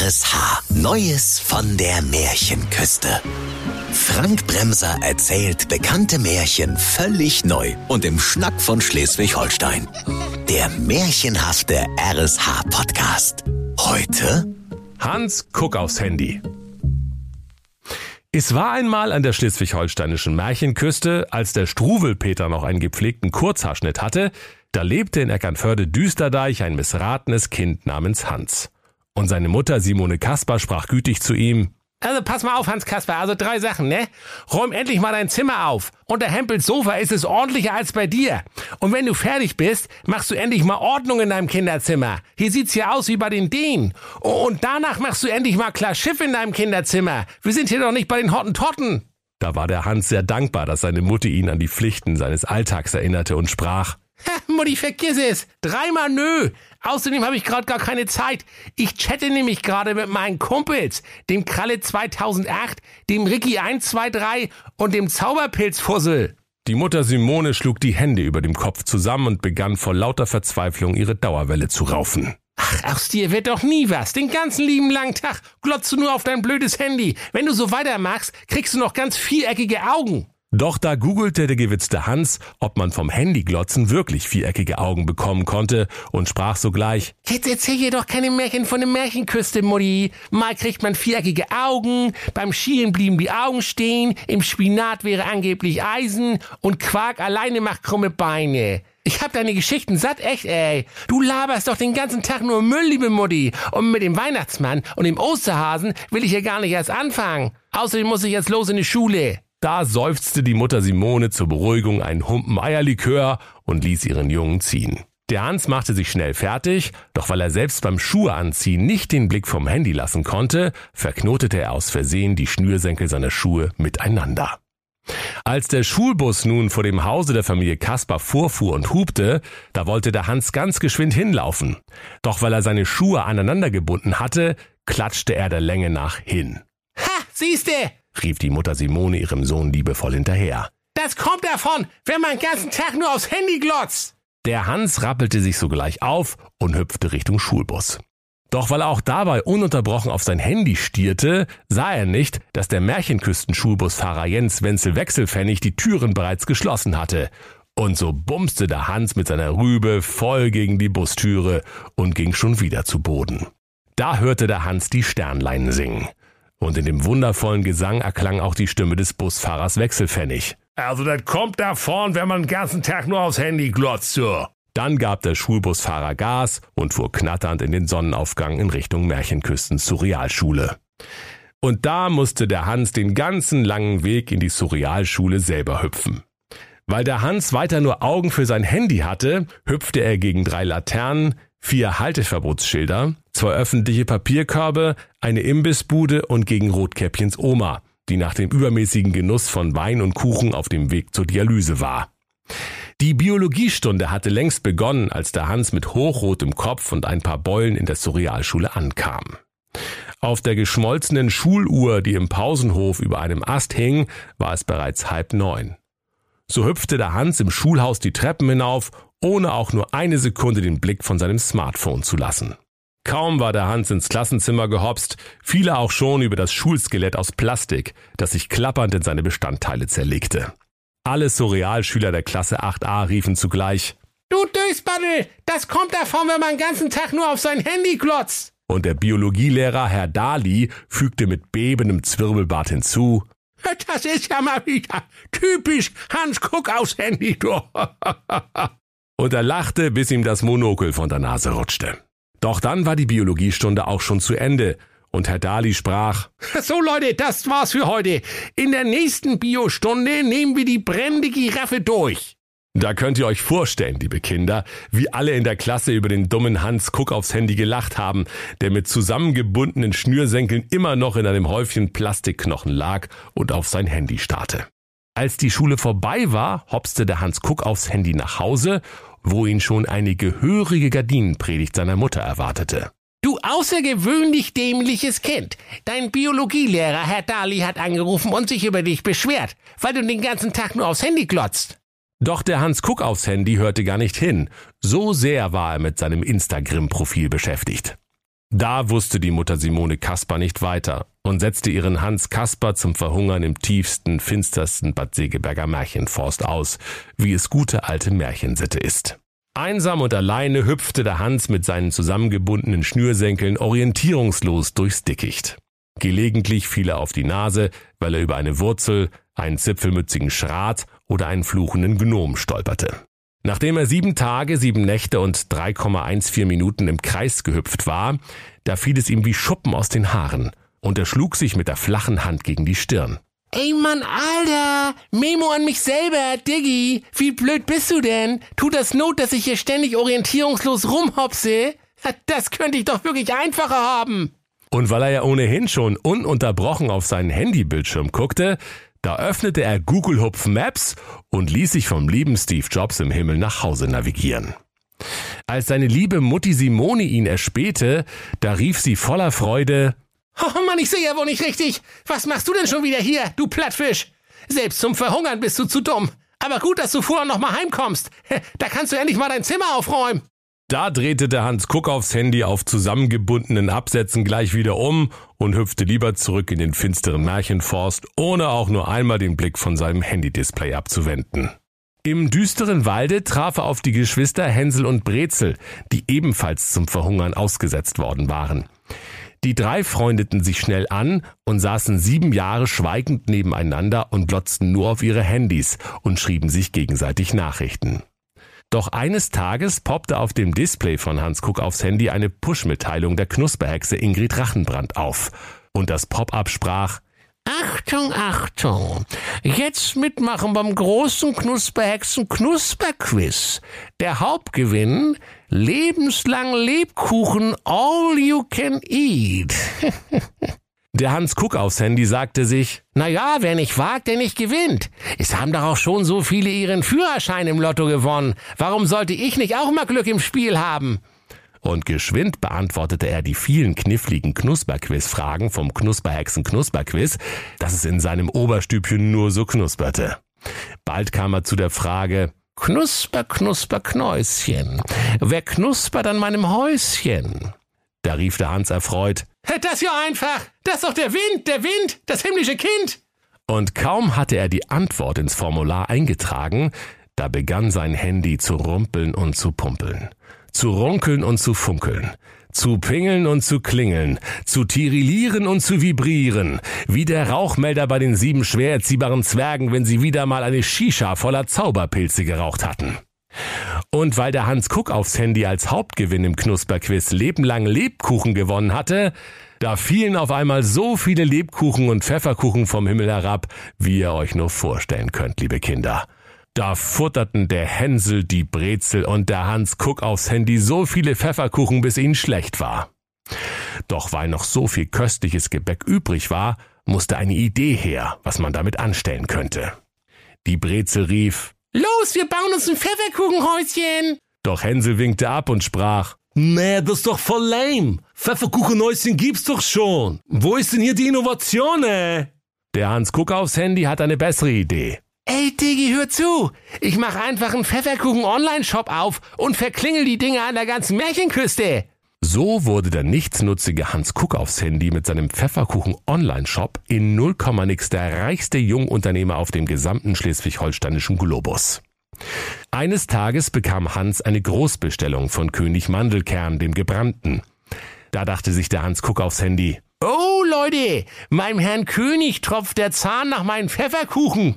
RSH. Neues von der Märchenküste. Frank Bremser erzählt bekannte Märchen völlig neu und im Schnack von Schleswig-Holstein. Der märchenhafte RSH-Podcast. Heute Hans guck aufs Handy. Es war einmal an der schleswig-holsteinischen Märchenküste, als der Struwelpeter noch einen gepflegten Kurzhaarschnitt hatte, da lebte in Eckernförde Düsterdeich ein missratenes Kind namens Hans. Und seine Mutter Simone Kasper sprach gütig zu ihm, also pass mal auf, Hans Kasper, also drei Sachen, ne? Räum endlich mal dein Zimmer auf. Unter Hempels Sofa ist es ordentlicher als bei dir. Und wenn du fertig bist, machst du endlich mal Ordnung in deinem Kinderzimmer. Hier sieht's ja aus wie bei den Dänen. Und danach machst du endlich mal klar Schiff in deinem Kinderzimmer. Wir sind hier doch nicht bei den Hottentotten. Da war der Hans sehr dankbar, dass seine Mutter ihn an die Pflichten seines Alltags erinnerte und sprach, Mutti, vergiss es. Dreimal nö. Außerdem habe ich gerade gar keine Zeit. Ich chatte nämlich gerade mit meinen Kumpels, dem Kralle 2008, dem Ricky 123 und dem Zauberpilzfussel. Die Mutter Simone schlug die Hände über dem Kopf zusammen und begann vor lauter Verzweiflung ihre Dauerwelle zu raufen. Ach, aus dir wird doch nie was. Den ganzen lieben langen Tag glotzt du nur auf dein blödes Handy. Wenn du so weitermachst, kriegst du noch ganz viereckige Augen. Doch da googelte der gewitzte Hans, ob man vom Handyglotzen wirklich viereckige Augen bekommen konnte und sprach sogleich, Jetzt erzähl hier doch keine Märchen von der Märchenküste, Mutti. Mal kriegt man viereckige Augen, beim Schielen blieben die Augen stehen, im Spinat wäre angeblich Eisen und Quark alleine macht krumme Beine. Ich hab deine Geschichten satt, echt, ey. Du laberst doch den ganzen Tag nur Müll, liebe Mutti. Und mit dem Weihnachtsmann und dem Osterhasen will ich ja gar nicht erst anfangen. Außerdem muss ich jetzt los in die Schule. Da seufzte die Mutter Simone zur Beruhigung einen Humpen Eierlikör und ließ ihren Jungen ziehen. Der Hans machte sich schnell fertig, doch weil er selbst beim Schuhe anziehen nicht den Blick vom Handy lassen konnte, verknotete er aus Versehen die Schnürsenkel seiner Schuhe miteinander. Als der Schulbus nun vor dem Hause der Familie Kaspar vorfuhr und hupte, da wollte der Hans ganz geschwind hinlaufen. Doch weil er seine Schuhe aneinander gebunden hatte, klatschte er der Länge nach hin. Ha, siehste, rief die Mutter Simone ihrem Sohn liebevoll hinterher. Das kommt davon, wenn man den ganzen Tag nur aufs Handy glotzt. Der Hans rappelte sich sogleich auf und hüpfte Richtung Schulbus. Doch weil er auch dabei ununterbrochen auf sein Handy stierte, sah er nicht, dass der Märchenküsten-Schulbusfahrer Jens Wenzel Wechselpfennig die Türen bereits geschlossen hatte. Und so bumste der Hans mit seiner Rübe voll gegen die Bustüre und ging schon wieder zu Boden. Da hörte der Hans die Sternlein singen. Und in dem wundervollen Gesang erklang auch die Stimme des Busfahrers Wechselpfennig. Also das kommt davon, wenn man den ganzen Tag nur aufs Handy glotzt, so. Dann gab der Schulbusfahrer Gas und fuhr knatternd in den Sonnenaufgang in Richtung Märchenküstens zur Realschule. Und da musste der Hans den ganzen langen Weg in die Surrealschule selber hüpfen. Weil der Hans weiter nur Augen für sein Handy hatte, hüpfte er gegen drei Laternen, vier Halteverbotsschilder, zwei öffentliche Papierkörbe, eine Imbissbude und gegen Rotkäppchens Oma, die nach dem übermäßigen Genuss von Wein und Kuchen auf dem Weg zur Dialyse war. Die Biologiestunde hatte längst begonnen, als der Hans mit hochrotem Kopf und ein paar Beulen in der Surrealschule ankam. Auf der geschmolzenen Schuluhr, die im Pausenhof über einem Ast hing, war es bereits halb neun. So hüpfte der Hans im Schulhaus die Treppen hinauf, ohne auch nur eine Sekunde den Blick von seinem Smartphone zu lassen. Kaum war der Hans ins Klassenzimmer gehopst, fiel er auch schon über das Schulskelett aus Plastik, das sich klappernd in seine Bestandteile zerlegte. Alle Surrealschüler der Klasse 8a riefen zugleich Du Dösbaddel, das kommt davon, wenn man den ganzen Tag nur auf sein Handy glotzt. Und der Biologielehrer Herr Dali fügte mit bebendem Zwirbelbart hinzu Das ist ja mal wieder typisch Hans Guck aufs Handy, du. Und er lachte, bis ihm das Monokel von der Nase rutschte. Doch dann war die Biologiestunde auch schon zu Ende und Herr Dali sprach, So Leute, das war's für heute. In der nächsten Biostunde nehmen wir die brennende Giraffe durch. Da könnt ihr euch vorstellen, liebe Kinder, wie alle in der Klasse über den dummen Hans Guck aufs Handy gelacht haben, der mit zusammengebundenen Schnürsenkeln immer noch in einem Häufchen Plastikknochen lag und auf sein Handy starrte. Als die Schule vorbei war, hopste der Hans Guck aufs Handy nach Hause, wo ihn schon eine gehörige Gardinenpredigt seiner Mutter erwartete. Du außergewöhnlich dämliches Kind. Dein Biologielehrer, Herr Dali, hat angerufen und sich über dich beschwert, weil du den ganzen Tag nur aufs Handy glotzt. Doch der Hans Guck aufs Handy hörte gar nicht hin. So sehr war er mit seinem Instagram-Profil beschäftigt. Da wusste die Mutter Simone Kasper nicht weiter und setzte ihren Hans Kasper zum Verhungern im tiefsten, finstersten Bad Segeberger Märchenforst aus, wie es gute alte Märchensitte ist. Einsam und alleine hüpfte der Hans mit seinen zusammengebundenen Schnürsenkeln orientierungslos durchs Dickicht. Gelegentlich fiel er auf die Nase, weil er über eine Wurzel, einen zipfelmützigen Schrat oder einen fluchenden Gnom stolperte. Nachdem er sieben Tage, sieben Nächte und 3,14 Minuten im Kreis gehüpft war, da fiel es ihm wie Schuppen aus den Haaren und er schlug sich mit der flachen Hand gegen die Stirn. Ey Mann, Alter! Memo an mich selber, Diggi! Wie blöd bist du denn? Tut das Not, dass ich hier ständig orientierungslos rumhopse? Das könnte ich doch wirklich einfacher haben. Und weil er ja ohnehin schon ununterbrochen auf seinen Handybildschirm guckte, da öffnete er Google Hupf Maps und ließ sich vom lieben Steve Jobs im Himmel nach Hause navigieren. Als seine liebe Mutti Simone ihn erspähte, da rief sie voller Freude, Oh Mann, ich sehe ja wohl nicht richtig. Was machst du denn schon wieder hier, du Plattfisch? Selbst zum Verhungern bist du zu dumm. Aber gut, dass du vorher noch mal heimkommst. Da kannst du endlich mal dein Zimmer aufräumen. Da drehte der Hans Kuck aufs Handy auf zusammengebundenen Absätzen gleich wieder um und hüpfte lieber zurück in den finsteren Märchenforst, ohne auch nur einmal den Blick von seinem Handydisplay abzuwenden. Im düsteren Walde traf er auf die Geschwister Hänsel und Brezel, die ebenfalls zum Verhungern ausgesetzt worden waren. Die drei freundeten sich schnell an und saßen sieben Jahre schweigend nebeneinander und glotzten nur auf ihre Handys und schrieben sich gegenseitig Nachrichten. Doch eines Tages poppte auf dem Display von Hans Kuck aufs Handy eine Push-Mitteilung der Knusperhexe Ingrid Rachenbrand auf. Und das Pop-up sprach, Achtung, Achtung! Jetzt mitmachen beim großen Knusperhexen Knusperquiz. Der Hauptgewinn lebenslang Lebkuchen all you can eat. Der Hans Kuck aufs Handy sagte sich, na ja, wer nicht wagt, der nicht gewinnt. Es haben doch auch schon so viele ihren Führerschein im Lotto gewonnen. Warum sollte ich nicht auch mal Glück im Spiel haben? Und geschwind beantwortete er die vielen kniffligen Knusperquiz-Fragen vom Knusperhexen Knusperquiz, dass es in seinem Oberstübchen nur so knusperte. Bald kam er zu der Frage, Knusper, Knusper, Knäuschen. Wer knuspert an meinem Häuschen? Da rief der Hans erfreut, das ja einfach. Das ist doch der Wind, der Wind, das himmlische Kind. Und kaum hatte er die Antwort ins Formular eingetragen, da begann sein Handy zu rumpeln und zu pumpeln, zu runkeln und zu funkeln, zu pingeln und zu klingeln, zu tirillieren und zu vibrieren, wie der Rauchmelder bei den sieben schwer erziehbaren Zwergen, wenn sie wieder mal eine Shisha voller Zauberpilze geraucht hatten. Und weil der Hans Kuck aufs Handy als Hauptgewinn im Knusperquiz lebenlang Lebkuchen gewonnen hatte, da fielen auf einmal so viele Lebkuchen und Pfefferkuchen vom Himmel herab, wie ihr euch nur vorstellen könnt, liebe Kinder. Da futterten der Hänsel, die Brezel und der Hans Kuck aufs Handy so viele Pfefferkuchen, bis ihnen schlecht war. Doch weil noch so viel köstliches Gebäck übrig war, musste eine Idee her, was man damit anstellen könnte. Die Brezel rief, Los, wir bauen uns ein Pfefferkuchenhäuschen! Doch Hänsel winkte ab und sprach, Nee, das ist doch voll lame. Pfefferkuchenhäuschen gibt's doch schon. Wo ist denn hier die Innovation, ey? Der Hans Kuck aufs Handy hat eine bessere Idee. Ey, Diggi, hör zu. Ich mach einfach einen Pfefferkuchen-Online-Shop auf und verklingel die Dinge an der ganzen Märchenküste. So wurde der nichtsnutzige Hans Kuck aufs Handy mit seinem Pfefferkuchen-Online-Shop in 0, nix der reichste Jungunternehmer auf dem gesamten schleswig-holsteinischen Globus. Eines Tages bekam Hans eine Großbestellung von König Mandelkern, dem Gebrannten. Da dachte sich der Hans Kuck aufs Handy. Oh, Leute, meinem Herrn König tropft der Zahn nach meinen Pfefferkuchen.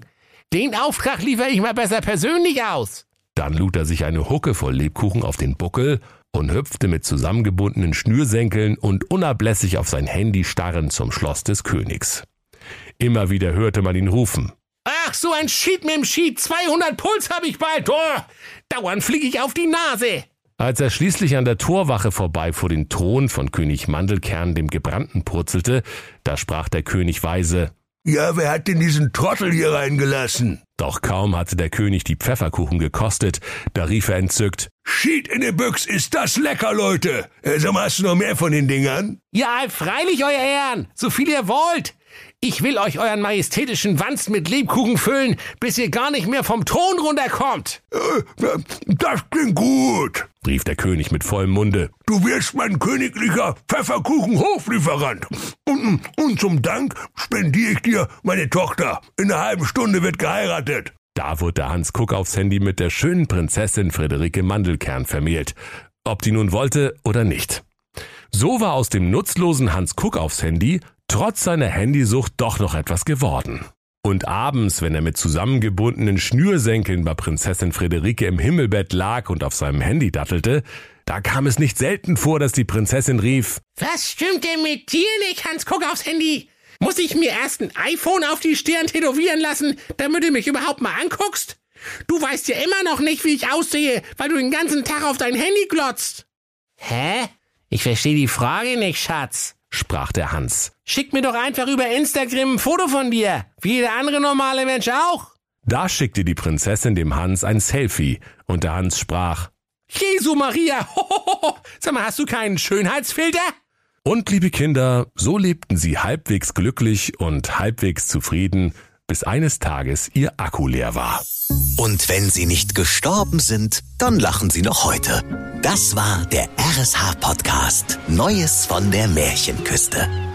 Den Auftrag liefere ich mal besser persönlich aus. Dann lud er sich eine Hucke voll Lebkuchen auf den Buckel und hüpfte mit zusammengebundenen Schnürsenkeln und unablässig auf sein Handy starrend zum Schloss des Königs. Immer wieder hörte man ihn rufen. Ach, so ein Schied mit dem Schied. 200 Puls hab ich bald. Oh, dauernd fliege ich auf die Nase. Als er schließlich an der Torwache vorbei vor den Thron von König Mandelkern dem Gebrannten purzelte, da sprach der König weise, ja, wer hat denn diesen Trottel hier reingelassen? Doch kaum hatte der König die Pfefferkuchen gekostet, da rief er entzückt, Schied in den Büchs, ist das lecker, Leute! Äh, sag mal, hast du noch mehr von den Dingern? Ja, freilich, euer Ehren, so viel ihr wollt. Ich will euch euren majestätischen Wanst mit Lebkuchen füllen, bis ihr gar nicht mehr vom Thron runterkommt. Äh, das klingt gut, rief der König mit vollem Munde. Du wirst mein königlicher Pfefferkuchen-Hoflieferant. Und, und zum Dank spendiere ich dir meine Tochter. In einer halben Stunde wird geheiratet. Da wurde Hans Kuck aufs Handy mit der schönen Prinzessin Friederike Mandelkern vermählt. Ob die nun wollte oder nicht. So war aus dem nutzlosen Hans Kuck aufs Handy trotz seiner Handysucht doch noch etwas geworden. Und abends, wenn er mit zusammengebundenen Schnürsenkeln bei Prinzessin Friederike im Himmelbett lag und auf seinem Handy dattelte, da kam es nicht selten vor, dass die Prinzessin rief, Was stimmt denn mit dir nicht, Hans Kuck aufs Handy? Muss ich mir erst ein iPhone auf die Stirn tätowieren lassen, damit du mich überhaupt mal anguckst? Du weißt ja immer noch nicht, wie ich aussehe, weil du den ganzen Tag auf dein Handy glotzt. Hä? Ich verstehe die Frage nicht, Schatz, sprach der Hans. Schick mir doch einfach über Instagram ein Foto von dir, wie jeder andere normale Mensch auch. Da schickte die Prinzessin dem Hans ein Selfie und der Hans sprach, Jesu Maria, hohoho, sag mal, hast du keinen Schönheitsfilter? Und liebe Kinder, so lebten sie halbwegs glücklich und halbwegs zufrieden, bis eines Tages ihr Akku leer war. Und wenn sie nicht gestorben sind, dann lachen sie noch heute. Das war der RSH-Podcast Neues von der Märchenküste.